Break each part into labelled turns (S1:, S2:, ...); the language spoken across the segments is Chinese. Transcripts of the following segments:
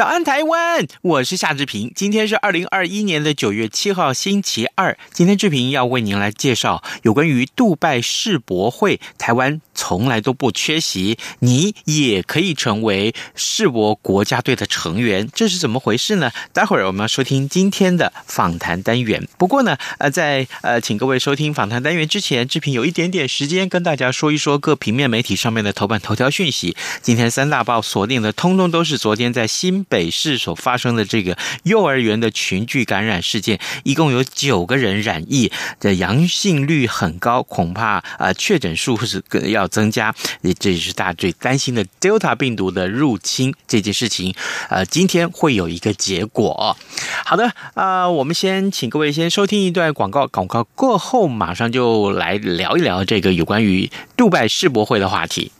S1: 早安，台湾！我是夏志平。今天是二零二一年的九月七号，星期二。今天志平要为您来介绍有关于杜拜世博会，台湾从来都不缺席，你也可以成为世博国家队的成员，这是怎么回事呢？待会儿我们要收听今天的访谈单元。不过呢，呃，在呃，请各位收听访谈单元之前，志平有一点点时间跟大家说一说各平面媒体上面的头版头条讯息。今天三大报锁定的，通通都是昨天在新北市所发生的这个幼儿园的群聚感染事件，一共有九个人染疫，的阳性率很高，恐怕啊、呃、确诊数是要增加，也这也是大家最担心的 Delta 病毒的入侵这件事情，呃，今天会有一个结果。好的，啊、呃，我们先请各位先收听一段广告，广告过后马上就来聊一聊这个有关于杜拜世博会的话题。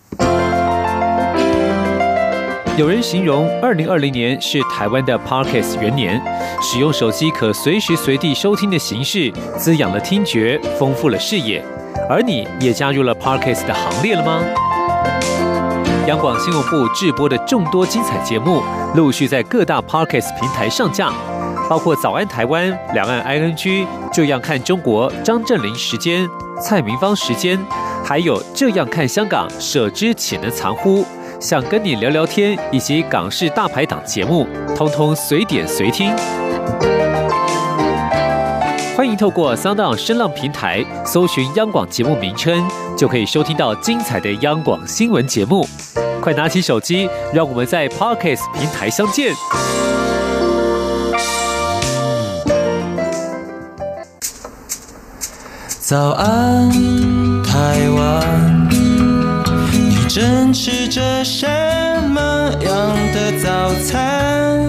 S2: 有人形容二零二零年是台湾的 Parkes 元年，使用手机可随时随地收听的形式，滋养了听觉，丰富了视野。而你也加入了 Parkes 的行列了吗？央广新闻部制播的众多精彩节目，陆续在各大 Parkes 平台上架，包括《早安台湾》、《两岸 ING》、《这样看中国》、张振霖时间、蔡明芳时间，还有《这样看香港》、舍之岂能藏乎？想跟你聊聊天，以及港式大排档节目，通通随点随听。欢迎透过 SoundOn 声浪平台搜寻央广节目名称，就可以收听到精彩的央广新闻节目。快拿起手机，让我们在 Podcast 平台相见。
S3: 早安，台湾。正吃着什么样的早餐？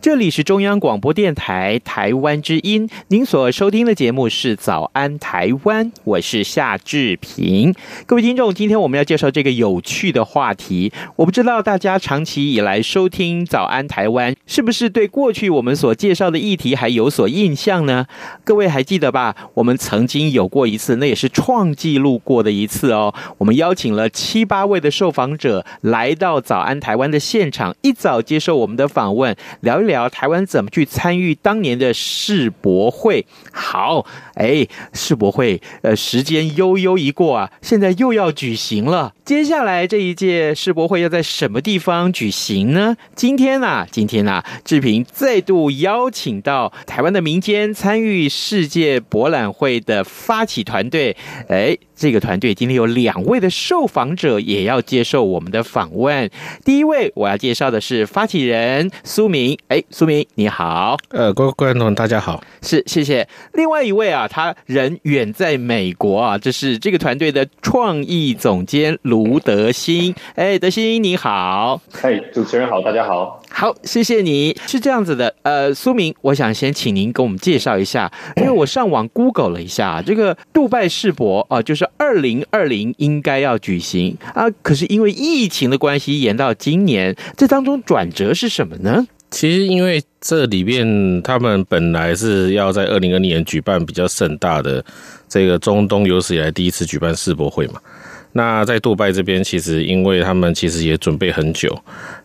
S1: 这里是中央广播电台台湾之音，您所收听的节目是《早安台湾》，我是夏志平。各位听众，今天我们要介绍这个有趣的话题。我不知道大家长期以来收听《早安台湾》，是不是对过去我们所介绍的议题还有所印象呢？各位还记得吧？我们曾经有过一次，那也是创纪录过的一次哦。我们邀请了七八位的受访者来到《早安台湾》的现场，一早接受我们的访问，聊聊。台湾怎么去参与当年的世博会？好，哎，世博会，呃，时间悠悠一过啊，现在又要举行了。接下来这一届世博会要在什么地方举行呢？今天啊，今天啊，志平再度邀请到台湾的民间参与世界博览会的发起团队，哎。这个团队今天有两位的受访者也要接受我们的访问。第一位我要介绍的是发起人苏明，哎，苏明你好，
S4: 呃，各位观众大家好，
S1: 是谢谢。另外一位啊，他人远在美国啊，这是这个团队的创意总监卢德兴，哎，德兴你好，
S5: 嗨，主持人好，大家好。
S1: 好，谢谢你。是这样子的，呃，苏明，我想先请您给我们介绍一下，因为我上网 Google 了一下，这个杜拜世博啊，就是二零二零应该要举行啊，可是因为疫情的关系延到今年，这当中转折是什么呢？
S4: 其实因为这里面他们本来是要在二零二零年举办比较盛大的这个中东有史以来第一次举办世博会嘛。那在杜拜这边，其实因为他们其实也准备很久。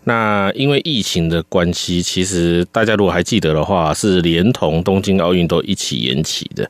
S4: 那因为疫情的关系，其实大家如果还记得的话，是连同东京奥运都一起延期的。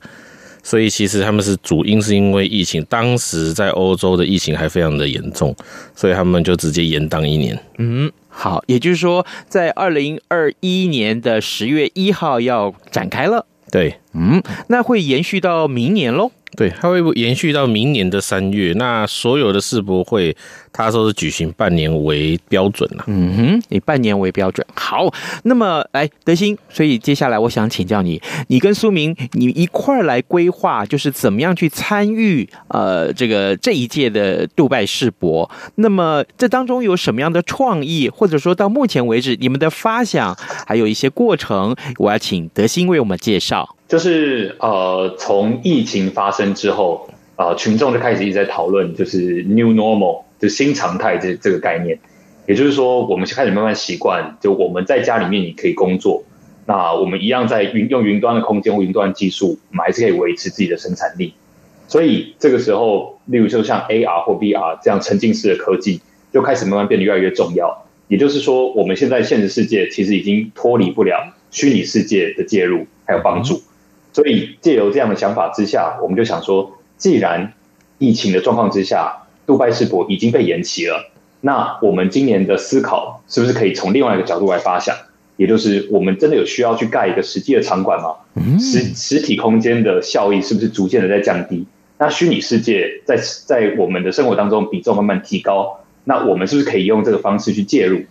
S4: 所以其实他们是主因是因为疫情，当时在欧洲的疫情还非常的严重，所以他们就直接延档一年。
S1: 嗯，好，也就是说，在二零二一年的十月一号要展开了。
S4: 对，
S1: 嗯，那会延续到明年喽。
S4: 对，它会延续到明年的三月。那所有的世博会，它都是举行半年为标准了。
S1: 嗯哼，以半年为标准。好，那么来德兴，所以接下来我想请教你，你跟苏明，你一块儿来规划，就是怎么样去参与呃这个这一届的杜拜世博。那么这当中有什么样的创意，或者说到目前为止你们的发想，还有一些过程，我要请德兴为我们介绍。
S5: 就是呃，从疫情发生之后，呃，群众就开始一直在讨论，就是 new normal，就新常态这这个概念。也就是说，我们开始慢慢习惯，就我们在家里面你可以工作，那我们一样在云用云端的空间或云端技术，我们还是可以维持自己的生产力。所以这个时候，例如就像 AR 或 VR 这样沉浸式的科技，就开始慢慢变得越来越重要。也就是说，我们现在现实世界其实已经脱离不了虚拟世界的介入还有帮助。所以借由这样的想法之下，我们就想说，既然疫情的状况之下，杜拜世博已经被延期了，那我们今年的思考是不是可以从另外一个角度来发想？也就是我们真的有需要去盖一个实际的场馆吗？实实体空间的效益是不是逐渐的在降低？那虚拟世界在在我们的生活当中比重慢慢提高，那我们是不是可以用这个方式去介入？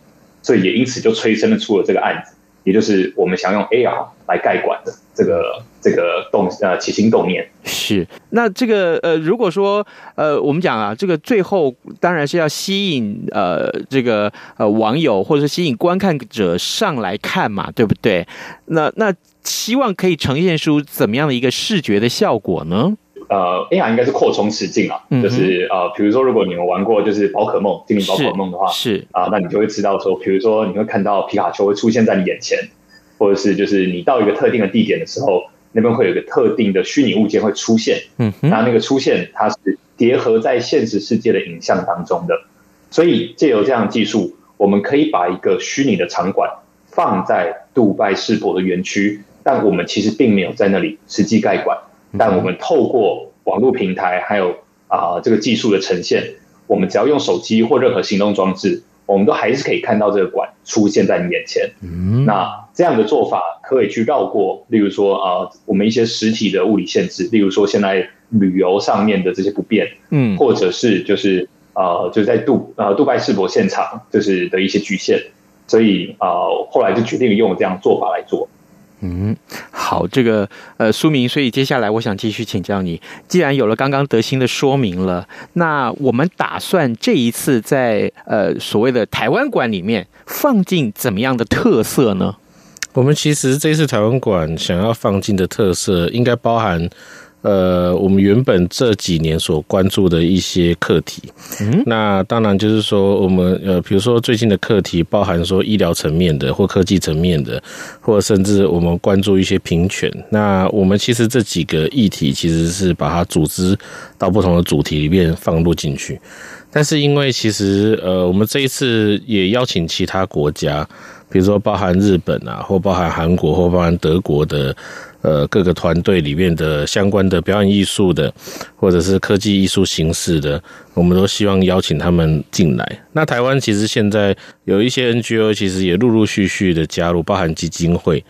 S5: 所以也因此就催生了出了这个案子。也就是我们想用 AR 来盖馆的这个这个动呃起心动念
S1: 是。那这个呃如果说呃我们讲啊这个最后当然是要吸引呃这个呃网友或者是吸引观看者上来看嘛，对不对？那那希望可以呈现出怎么样的一个视觉的效果呢？
S5: 呃，AR 应该是扩充实境啊，嗯、就是呃，比如说，如果你们玩过就是宝可梦精灵宝可梦的话，
S1: 是。
S5: 啊、呃，那你就会知道说，比如说你会看到皮卡丘会出现在你眼前，或者是就是你到一个特定的地点的时候，那边会有一个特定的虚拟物件会出现，嗯，那那个出现它是结合在现实世界的影像当中的，所以借由这样的技术，我们可以把一个虚拟的场馆放在杜拜世博的园区，但我们其实并没有在那里实际盖馆。但我们透过网络平台，还有啊、呃、这个技术的呈现，我们只要用手机或任何行动装置，我们都还是可以看到这个馆出现在你眼前。嗯，那这样的做法可以去绕过，例如说啊、呃，我们一些实体的物理限制，例如说现在旅游上面的这些不便，嗯，或者是就是呃，就在杜呃杜拜世博现场就是的一些局限，所以啊、呃，后来就决定用这样做法来做。
S1: 嗯，好，这个呃，苏明，所以接下来我想继续请教你，既然有了刚刚德兴的说明了，那我们打算这一次在呃所谓的台湾馆里面放进怎么样的特色呢？
S4: 我们其实这次台湾馆想要放进的特色，应该包含。呃，我们原本这几年所关注的一些课题，嗯，那当然就是说，我们呃，比如说最近的课题，包含说医疗层面的，或科技层面的，或者甚至我们关注一些平权。那我们其实这几个议题，其实是把它组织到不同的主题里面放入进去。但是因为其实呃，我们这一次也邀请其他国家，比如说包含日本啊，或包含韩国，或包含德国的。呃，各个团队里面的相关的表演艺术的，或者是科技艺术形式的，我们都希望邀请他们进来。那台湾其实现在有一些 NGO，其实也陆陆续续的加入，包含基金会，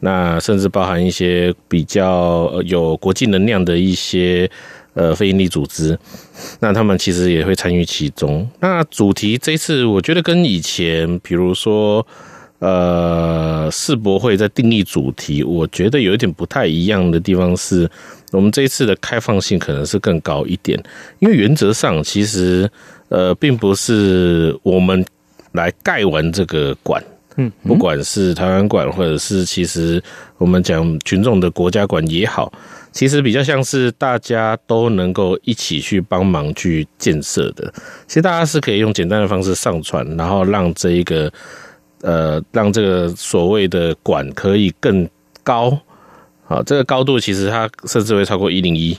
S4: 那甚至包含一些比较有国际能量的一些呃非营利组织，那他们其实也会参与其中。那主题这次，我觉得跟以前，比如说。呃，世博会在定义主题，我觉得有一点不太一样的地方是，我们这一次的开放性可能是更高一点，因为原则上其实呃，并不是我们来盖完这个馆，嗯，不管是台湾馆或者是其实我们讲群众的国家馆也好，其实比较像是大家都能够一起去帮忙去建设的。其实大家是可以用简单的方式上传，然后让这一个。呃，让这个所谓的管可以更高，好，这个高度其实它甚至会超过一零一，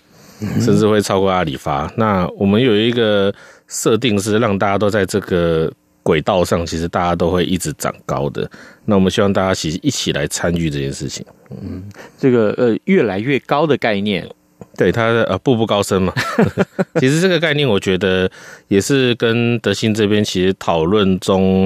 S4: 甚至会超过阿里发。那我们有一个设定是让大家都在这个轨道上，其实大家都会一直长高的。那我们希望大家其实一起来参与这件事情。
S1: 嗯，这个呃越来越高的概念，
S4: 对它呃步步高升嘛。其实这个概念，我觉得也是跟德兴这边其实讨论中。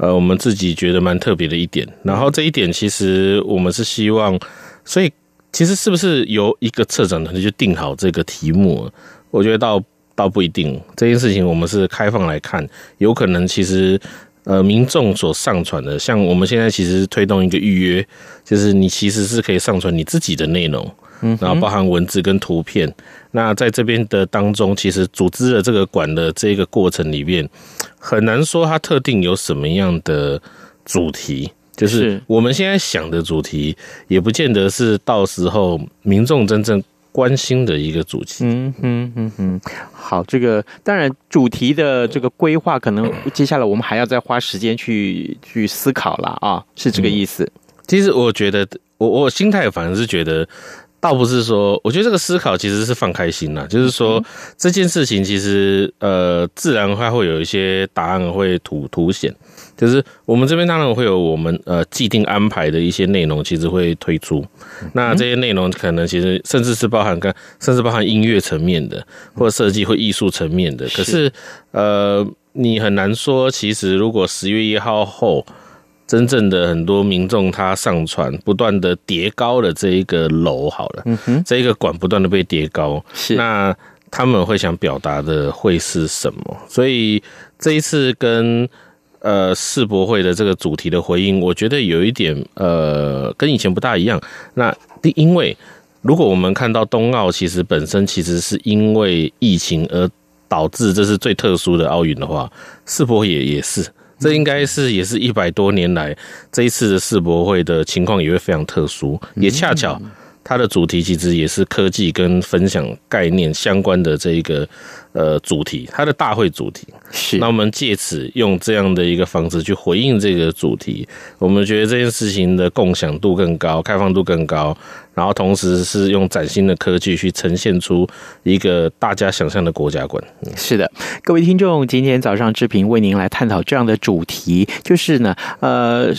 S4: 呃，我们自己觉得蛮特别的一点。然后这一点其实我们是希望，所以其实是不是由一个策展团队就定好这个题目？我觉得倒倒不一定。这件事情我们是开放来看，有可能其实。呃，民众所上传的，像我们现在其实推动一个预约，就是你其实是可以上传你自己的内容，嗯，然后包含文字跟图片。那在这边的当中，其实组织的这个馆的这个过程里面，很难说它特定有什么样的主题，就是我们现在想的主题，也不见得是到时候民众真正。关心的一个主题，
S1: 嗯嗯嗯嗯，好，这个当然主题的这个规划，可能接下来我们还要再花时间去去思考了啊，是这个意思。
S4: 嗯、其实我觉得，我我心态反而是觉得，倒不是说，我觉得这个思考其实是放开心啦，就是说这件事情其实呃，自然它会有一些答案会凸凸显。就是我们这边当然会有我们呃既定安排的一些内容，其实会推出。那这些内容可能其实甚至是包含跟甚至包含音乐层面的，或设计或艺术层面的。可是呃，你很难说，其实如果十月一号后，真正的很多民众他上传不断的叠高了这一个楼好了，嗯哼，这一个馆不断的被叠高，是那他们会想表达的会是什么？所以这一次跟。呃，世博会的这个主题的回应，我觉得有一点呃，跟以前不大一样。那因为如果我们看到冬奥，其实本身其实是因为疫情而导致这是最特殊的奥运的话，世博会也也是，这应该是也是一百多年来这一次的世博会的情况也会非常特殊，也恰巧。它的主题其实也是科技跟分享概念相关的这一个呃主题，它的大会主题是。那我们借此用这样的一个方式去回应这个主题，我们觉得这件事情的共享度更高，开放度更高，然后同时是用崭新的科技去呈现出一个大家想象的国家观。
S1: 是的，各位听众，今天早上志平为您来探讨这样的主题，就是呢，呃。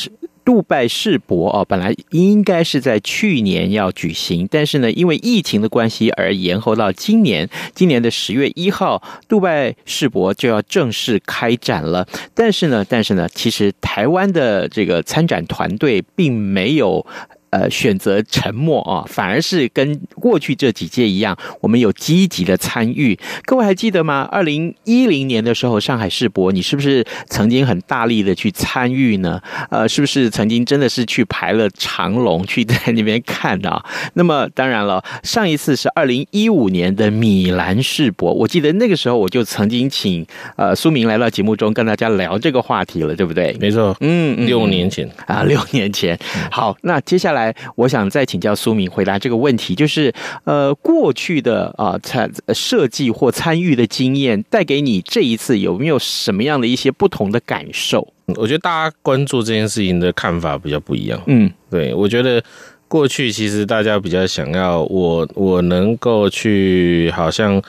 S1: 杜拜世博哦，本来应该是在去年要举行，但是呢，因为疫情的关系而延后到今年。今年的十月一号，杜拜世博就要正式开展了。但是呢，但是呢，其实台湾的这个参展团队并没有。呃，选择沉默啊，反而是跟过去这几届一样，我们有积极的参与。各位还记得吗？二零一零年的时候，上海世博，你是不是曾经很大力的去参与呢？呃，是不是曾经真的是去排了长龙去在那边看的啊？那么当然了，上一次是二零一五年的米兰世博，我记得那个时候我就曾经请呃苏明来到节目中跟大家聊这个话题了，对不对？
S4: 没错，嗯，六年前
S1: 啊，六年前。好，那接下来。来，我想再请教苏明回答这个问题，就是呃，过去的啊参设计或参与的经验，带给你这一次有没有什么样的一些不同的感受？
S4: 我觉得大家关注这件事情的看法比较不一样。嗯，对，我觉得过去其实大家比较想要我我能够去好像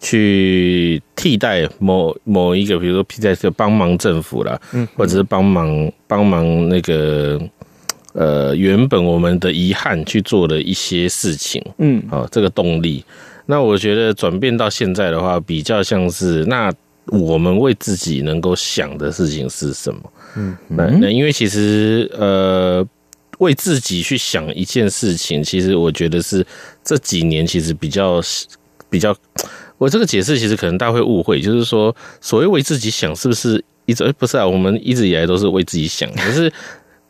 S4: 去替代某某一个，比如说替代是帮忙政府啦，嗯，或者是帮忙帮忙那个。呃，原本我们的遗憾去做的一些事情，嗯，啊，这个动力，那我觉得转变到现在的话，比较像是那我们为自己能够想的事情是什么？嗯，那那因为其实呃，为自己去想一件事情，其实我觉得是这几年其实比较比较，我这个解释其实可能大家会误会，就是说所谓为自己想，是不是一直？不是啊，我们一直以来都是为自己想，可是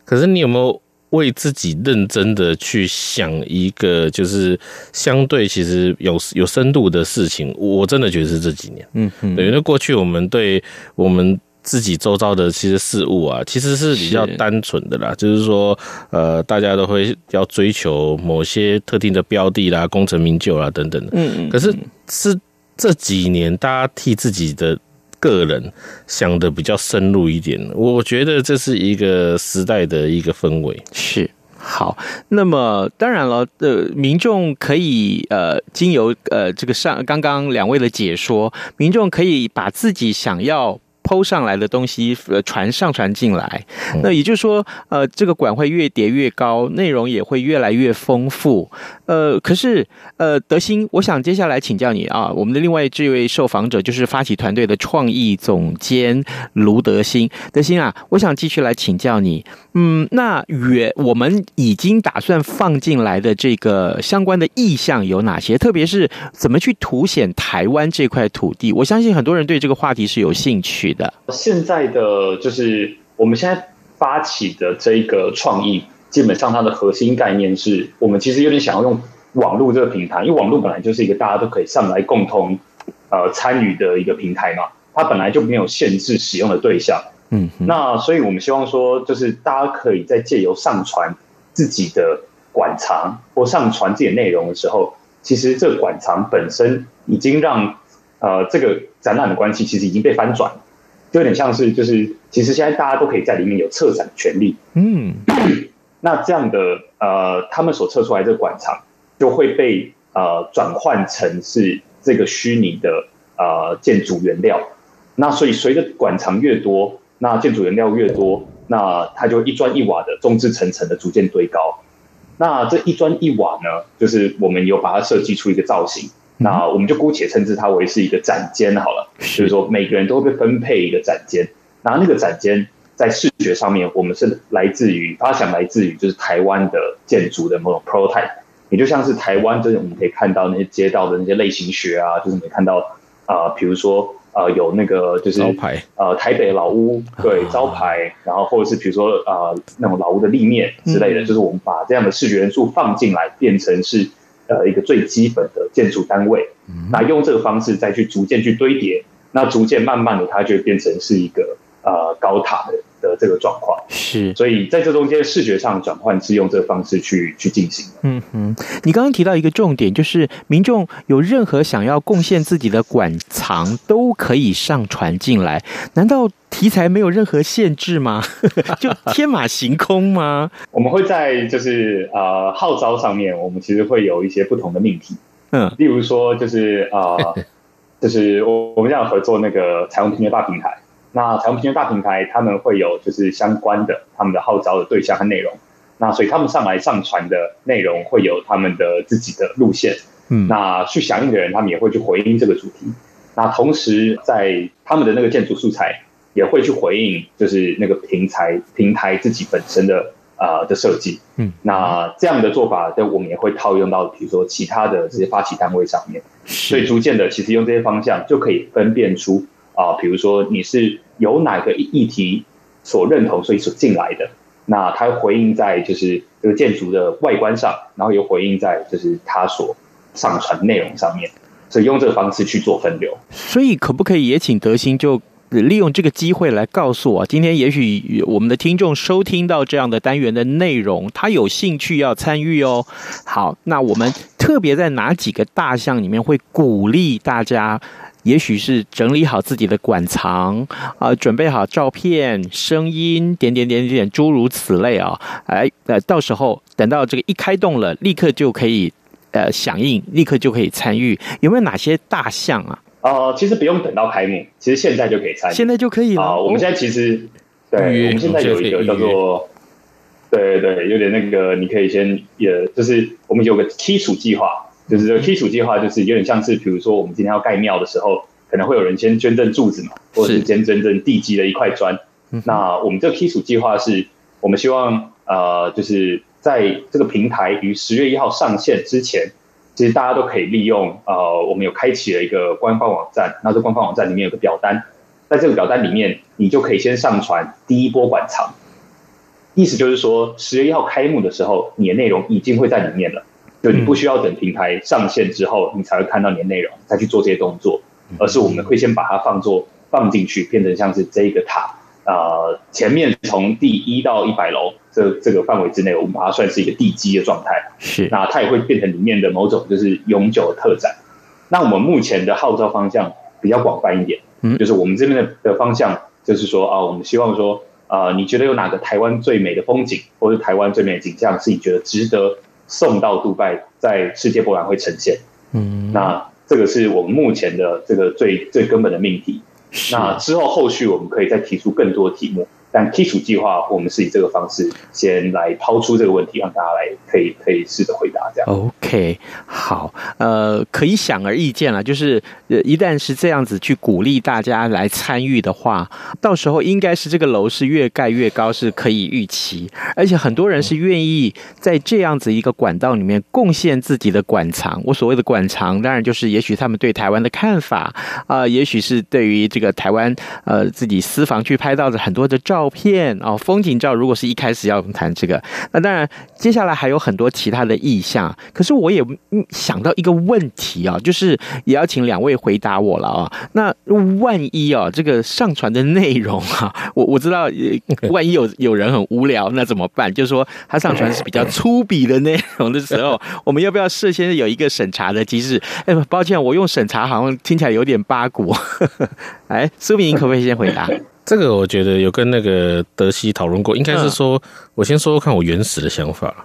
S4: 可是你有没有？为自己认真的去想一个，就是相对其实有有深度的事情，我真的觉得是这几年，嗯嗯，对，因为过去我们对我们自己周遭的其实事物啊，其实是比较单纯的啦，就是说，呃，大家都会要追求某些特定的标的啦、功成名就啦等等的，嗯嗯，可是是这几年大家替自己的。个人想的比较深入一点，我觉得这是一个时代的一个氛围。
S1: 是好，那么当然了，呃，民众可以呃，经由呃这个上刚刚两位的解说，民众可以把自己想要抛上来的东西呃传上传进来，那也就是说呃这个馆会越叠越高，内容也会越来越丰富。呃，可是呃德兴，我想接下来请教你啊，我们的另外这位受访者就是发起团队的创意总监卢德兴，德兴啊，我想继续来请教你，嗯，那原我们已经打算放进来的这个相关的意向有哪些？特别是怎么去凸显台湾这块土地？我相信很多人对这个话题是有兴趣的。
S5: 现在的就是我们现在发起的这个创意，基本上它的核心概念是我们其实有点想要用网络这个平台，因为网络本来就是一个大家都可以上来共同呃参与的一个平台嘛，它本来就没有限制使用的对象。嗯，那所以我们希望说，就是大家可以在借由上传自己的馆藏或上传自己的内容的时候，其实这个馆藏本身已经让呃这个展览的关系其实已经被翻转，就有点像是就是其实现在大家都可以在里面有策展的权利。嗯，那这样的呃他们所测出来这个馆藏就会被呃转换成是这个虚拟的呃建筑原料，那所以随着馆藏越多。那建筑原料越多，那它就一砖一瓦的众志成城的逐渐堆高。那这一砖一瓦呢，就是我们有把它设计出一个造型。那我们就姑且称之它为是一个展间好了。就是说每个人都会被分配一个展间。然后那个展间在视觉上面，我们是来自于发想，来自于就是台湾的建筑的某种 prototype。也就像是台湾这种我们可以看到那些街道的那些类型学啊，就是你看到啊、呃，比如说。呃，有那个就是
S4: 招牌，
S5: 呃，台北老屋对招牌，然后或者是比如说呃那种老屋的立面之类的，嗯、就是我们把这样的视觉元素放进来，变成是呃一个最基本的建筑单位，嗯、那用这个方式再去逐渐去堆叠，那逐渐慢慢的它就变成是一个呃高塔的。的这个状况是，所以在这中间视觉上转换是用这个方式去去进行的。
S1: 嗯哼，你刚刚提到一个重点，就是民众有任何想要贡献自己的馆藏都可以上传进来，难道题材没有任何限制吗？就天马行空吗？
S5: 我们会在就是呃号召上面，我们其实会有一些不同的命题。嗯，例如说就是呃，就是我我们要合作那个彩虹平原大平台。那彩虹平权大平台，他们会有就是相关的他们的号召的对象和内容，那所以他们上来上传的内容会有他们的自己的路线，嗯，那去响应的人，他们也会去回应这个主题，那同时在他们的那个建筑素材也会去回应，就是那个平台平台自己本身的啊、呃、的设计，嗯，那这样的做法，我们也会套用到比如说其他的这些发起单位上面，所以逐渐的，其实用这些方向就可以分辨出。啊，比如说你是由哪个议题所认同，所以所进来的，那它回应在就是这个建筑的外观上，然后又回应在就是它所上传内容上面，所以用这个方式去做分流。
S1: 所以可不可以也请德兴就利用这个机会来告诉我，今天也许我们的听众收听到这样的单元的内容，他有兴趣要参与哦。好，那我们特别在哪几个大项里面会鼓励大家？也许是整理好自己的馆藏啊，准备好照片、声音，点点点点诸如此类啊，哎，呃，到时候等到这个一开动了，立刻就可以呃响应，立刻就可以参与。有没有哪些大项啊？
S5: 呃，其实不用等到开幕，其实现在就可以参与，
S1: 现在就可以了。啊、呃，我们现在其实、哦、
S5: 对，我们现在有一个叫做，对对对，有点那个，你可以先也就是我们有个基础计划。就是这个基础计划，就是有点像是，比如说我们今天要盖庙的时候，可能会有人先捐赠柱子嘛，或者是先捐赠地基的一块砖。那我们这个基础计划是，我们希望呃，就是在这个平台于十月一号上线之前，其实大家都可以利用呃，我们有开启了一个官方网站，那这官方网站里面有个表单，在这个表单里面，你就可以先上传第一波馆藏。意思就是说，十月一号开幕的时候，你的内容已经会在里面了。就你不需要等平台上线之后，你才会看到你的内容，再去做这些动作，而是我们会先把它放做放进去，变成像是这一个塔啊、呃，前面从第一到一百楼这这个范围之内，我们把它算是一个地基的状态。是，那它也会变成里面的某种就是永久的特展。那我们目前的号召方向比较广泛一点，嗯，就是我们这边的的方向就是说啊，我们希望说啊，你觉得有哪个台湾最美的风景，或是台湾最美的景象，是你觉得值得送到杜拜，在世界博览会呈现。嗯，那这个是我们目前的这个最最根本的命题。那之后后续我们可以再提出更多题目。但基础计划，我们是以这个方式先来抛出这个问题，让大家来可以可以试着回答这样。
S1: OK，好，呃，可以显而易见了，就是呃，一旦是这样子去鼓励大家来参与的话，到时候应该是这个楼是越盖越高，是可以预期，而且很多人是愿意在这样子一个管道里面贡献自己的馆藏。我所谓的馆藏，当然就是也许他们对台湾的看法啊、也许是对于这个台湾呃自己私房去拍到的很多的照。照片哦，风景照。如果是一开始要谈这个，那当然接下来还有很多其他的意向。可是我也想到一个问题啊，就是也要请两位回答我了啊。那万一啊，这个上传的内容啊，我我知道，万一有有人很无聊，那怎么办？就是说他上传是比较粗鄙的内容的时候，我们要不要事先有一个审查的机制？哎，抱歉，我用审查好像听起来有点八股。哎，苏明，可不可以先回答？
S4: 这个我觉得有跟那个德西讨论过，应该是说，我先说说看我原始的想法。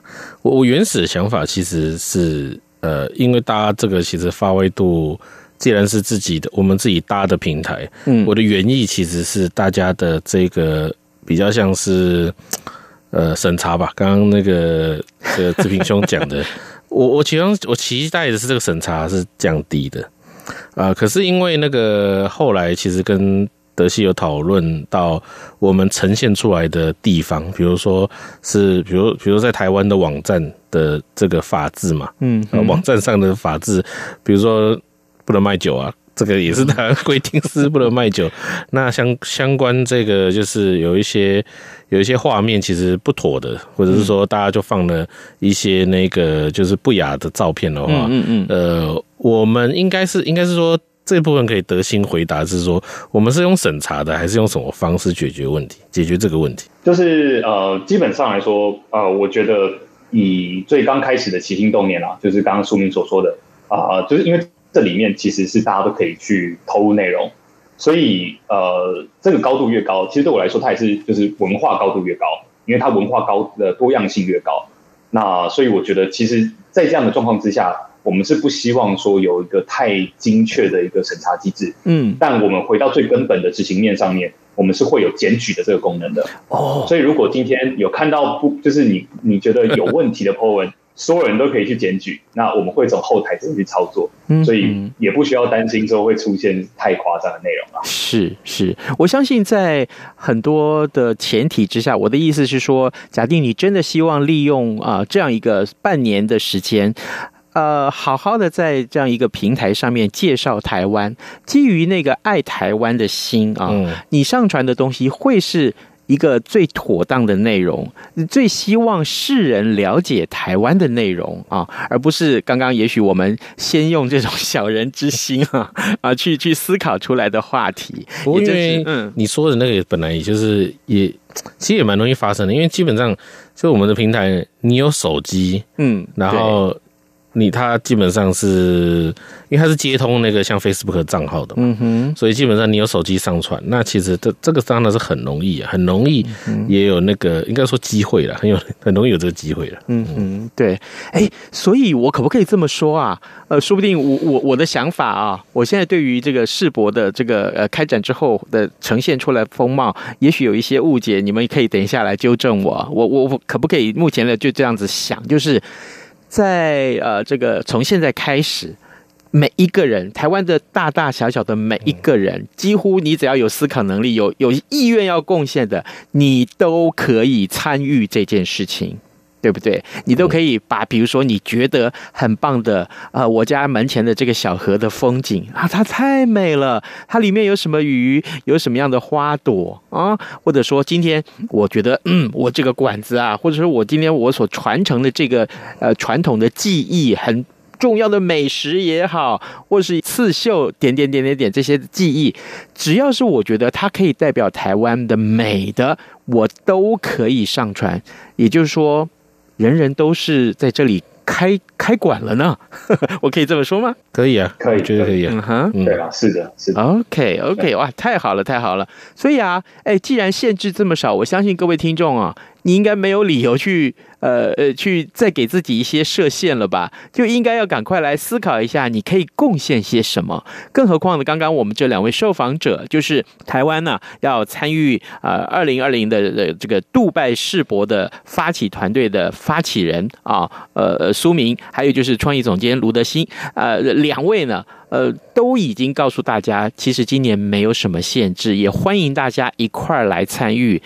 S4: 我我原始的想法其实是，呃，因为大家这个其实发挥度，既然是自己的，我们自己搭的平台，嗯，我的原意其实是大家的这个比较像是，呃，审查吧。刚刚那个这个志平兄讲的，我我其中我期待的是这个审查是降低的，啊，可是因为那个后来其实跟德系有讨论到我们呈现出来的地方，比如说是，比如，比如在台湾的网站的这个法制嘛，嗯，网站上的法制，比如说不能卖酒啊，这个也是台湾 规定是不能卖酒。那相相关这个就是有一些有一些画面其实不妥的，或者是说大家就放了一些那个就是不雅的照片的话，嗯嗯，呃，我们应该是应该是说。这部分可以得心回答，是说我们是用审查的，还是用什么方式解决问题？解决这个问题，
S5: 就是呃，基本上来说，呃，我觉得以最刚开始的起心动念啊，就是刚刚书明所说的啊、呃，就是因为这里面其实是大家都可以去投入内容，所以呃，这个高度越高，其实对我来说，它也是就是文化高度越高，因为它文化高的多样性越高，那所以我觉得，其实，在这样的状况之下。我们是不希望说有一个太精确的一个审查机制，嗯，但我们回到最根本的执行面上面，我们是会有检举的这个功能的哦。所以如果今天有看到不就是你你觉得有问题的 po 文，所有人都可以去检举，那我们会从后台怎么去操作，所以也不需要担心说会出现太夸张的内容啊。
S1: 是是，我相信在很多的前提之下，我的意思是说，假定你真的希望利用啊、呃、这样一个半年的时间。呃，好好的在这样一个平台上面介绍台湾，基于那个爱台湾的心啊，嗯、你上传的东西会是一个最妥当的内容，最希望世人了解台湾的内容啊，而不是刚刚也许我们先用这种小人之心啊 啊去去思考出来的话题。
S4: 因为嗯，你说的那个本来也就是也其实也蛮容易发生的，因为基本上就我们的平台，你有手机，嗯，然后。你他基本上是，因为他是接通那个像 Facebook 账号的嘛，嗯哼，所以基本上你有手机上传，那其实这这个当然是很容易啊，很容易也有那个应该说机会了，很有很容易有这个机会了，
S1: 嗯哼，对，哎，所以我可不可以这么说啊？呃，说不定我我我的想法啊，我现在对于这个世博的这个呃开展之后的呈现出来风貌，也许有一些误解，你们可以等一下来纠正我，我我我可不可以目前的就这样子想，就是。在呃，这个从现在开始，每一个人，台湾的大大小小的每一个人，几乎你只要有思考能力、有有意愿要贡献的，你都可以参与这件事情。对不对？你都可以把，比如说你觉得很棒的，呃，我家门前的这个小河的风景啊，它太美了。它里面有什么鱼，有什么样的花朵啊？或者说今天我觉得，嗯，我这个馆子啊，或者说我今天我所传承的这个呃传统的技艺，很重要的美食也好，或是刺绣点点点点点这些技艺，只要是我觉得它可以代表台湾的美的，我都可以上传。也就是说。人人都是在这里开开馆了呢，我可以这么说吗？
S4: 可以啊，
S5: 可以，
S4: 绝对可以啊。
S5: 嗯哼，对啊，是的，是的。
S1: OK OK，哇，太好了，太好了。所以啊，哎，既然限制这么少，我相信各位听众啊，你应该没有理由去呃呃去再给自己一些设限了吧？就应该要赶快来思考一下，你可以贡献些什么。更何况呢，刚刚我们这两位受访者就是台湾呢、要参与呃二零二零的这个杜拜世博的发起团队的发起人啊，呃苏明，还有就是创意总监卢德兴，呃两位呢。呃，都已经告诉大家，其实今年没有什么限制，也欢迎大家一块儿来参与，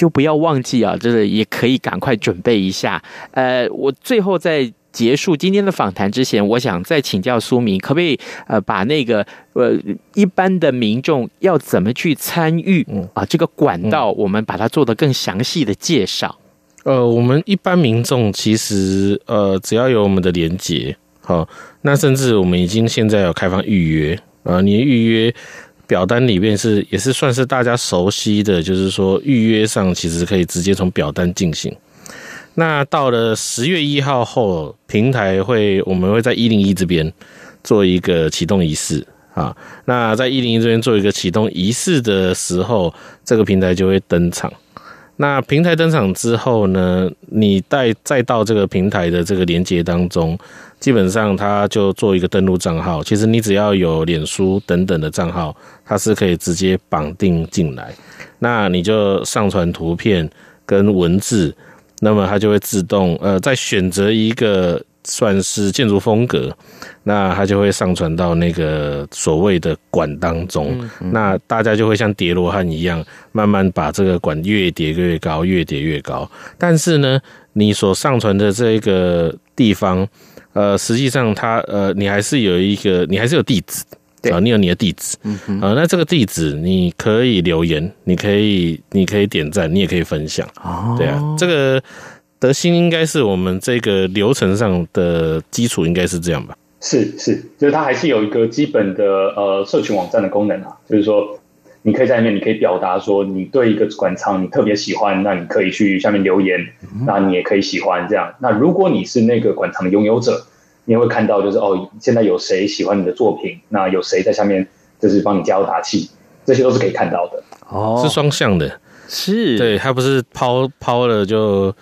S1: 就不要忘记啊，这个也可以赶快准备一下。呃，我最后在结束今天的访谈之前，我想再请教苏明，可不可以呃把那个呃一般的民众要怎么去参与啊这个管道，我们把它做得更详细的介绍。
S4: 呃，我们一般民众其实呃只要有我们的连接。好，那甚至我们已经现在有开放预约啊，你的预约表单里面是也是算是大家熟悉的，就是说预约上其实可以直接从表单进行。那到了十月一号后，平台会我们会在一零一这边做一个启动仪式啊。那在一零一这边做一个启动仪式的时候，这个平台就会登场。那平台登场之后呢，你带再到这个平台的这个连接当中。基本上，它就做一个登录账号。其实你只要有脸书等等的账号，它是可以直接绑定进来。那你就上传图片跟文字，那么它就会自动呃在选择一个算是建筑风格，那它就会上传到那个所谓的馆当中。嗯嗯。那大家就会像叠罗汉一样，慢慢把这个馆越叠越高，越叠越高。但是呢，你所上传的这个地方。呃，实际上它呃，你还是有一个，你还是有地址，对啊，你有你的地址，嗯，呃，那这个地址你可以留言，你可以，你可以点赞，你也可以分享，哦，对啊，这个德兴应该是我们这个流程上的基础，应该是这样吧？
S5: 是是，就是它还是有一个基本的呃社群网站的功能啊，就是说你可以在里面，你可以表达说你对一个馆藏你特别喜欢，那你可以去下面留言，嗯、那你也可以喜欢这样。那如果你是那个馆藏的拥有者，你会看到就是哦，现在有谁喜欢你的作品？那有谁在下面就是帮你加油打气？这些都是可以看到的。
S4: 哦，是双向的，
S1: 是
S4: 对，它不是抛抛了就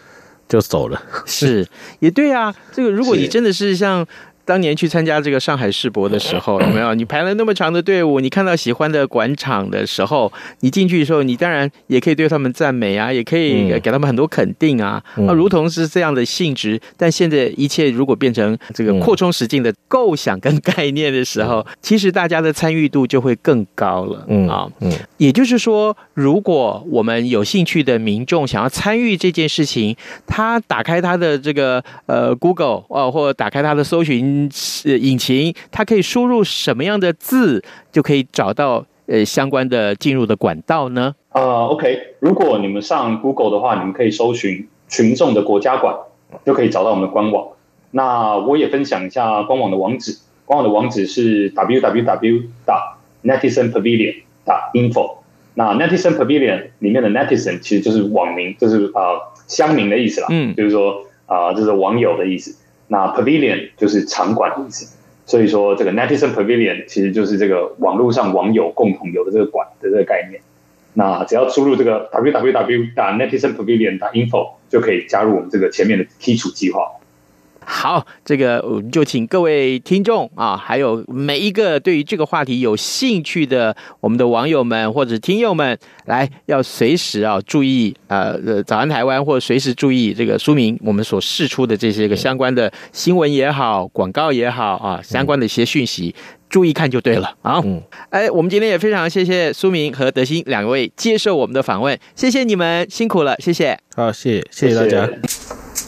S4: 就走了，
S1: 是也对啊。这个如果你真的是像。当年去参加这个上海世博的时候，有没有？你排了那么长的队伍，你看到喜欢的馆场的时候，你进去的时候，你当然也可以对他们赞美啊，也可以给他们很多肯定啊，啊，如同是这样的性质。但现在一切如果变成这个扩充实境的构想跟概念的时候，其实大家的参与度就会更高了。嗯啊，嗯，也就是说，如果我们有兴趣的民众想要参与这件事情，他打开他的这个呃 Google 哦，或者打开他的搜寻。引擎，它可以输入什么样的字，就可以找到呃相关的进入的管道呢？
S5: 啊、uh,，OK，如果你们上 Google 的话，你们可以搜寻群众的国家馆，就可以找到我们的官网。那我也分享一下官网的网址，官网的网址是 www. netizen pavilion. info。那 netizen pavilion 里面的 netizen 其实就是网名，就是啊乡民的意思啦，嗯，就是说啊，这、就是网友的意思。那 Pavilion 就是场馆的意思，所以说这个 Netizen Pavilion 其实就是这个网络上网友共同有的这个馆的这个概念。那只要输入这个 www. 打 netizen pavilion. 打 info 就可以加入我们这个前面的基础计划。
S1: 好，这个我们就请各位听众啊，还有每一个对于这个话题有兴趣的我们的网友们或者听友们，来要随时啊注意呃，早安台湾，或者随时注意这个苏明我们所释出的这些个相关的新闻也好，广告也好啊，相关的一些讯息，嗯、注意看就对了啊。嗯，哎，我们今天也非常谢谢苏明和德兴两位接受我们的访问，谢谢你们辛苦了，谢谢。
S4: 好，谢谢，谢谢大家。谢谢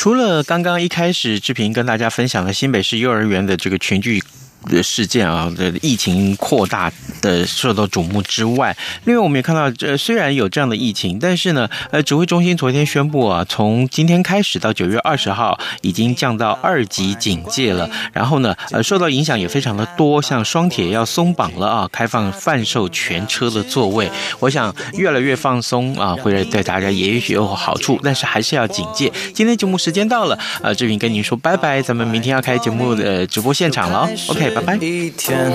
S1: 除了刚刚一开始志平跟大家分享了新北市幼儿园的这个群聚事件啊，的疫情扩大的受到瞩目之外，另外我们也看到，这虽然有这样的疫情，但是呢，呃，指挥中心昨天宣布啊，从今天开始到九月二十号，已经降到二级警戒了。然后呢，呃，受到影响也非常的多，像双铁要松绑了啊，开放贩售全车的座位。我想越来越放松啊，会对大家也许有好处，但是还是要警戒。今天节目时间到了，呃，志平跟您说拜拜，咱们明天要开节目的直播现场了，OK。拜拜。一天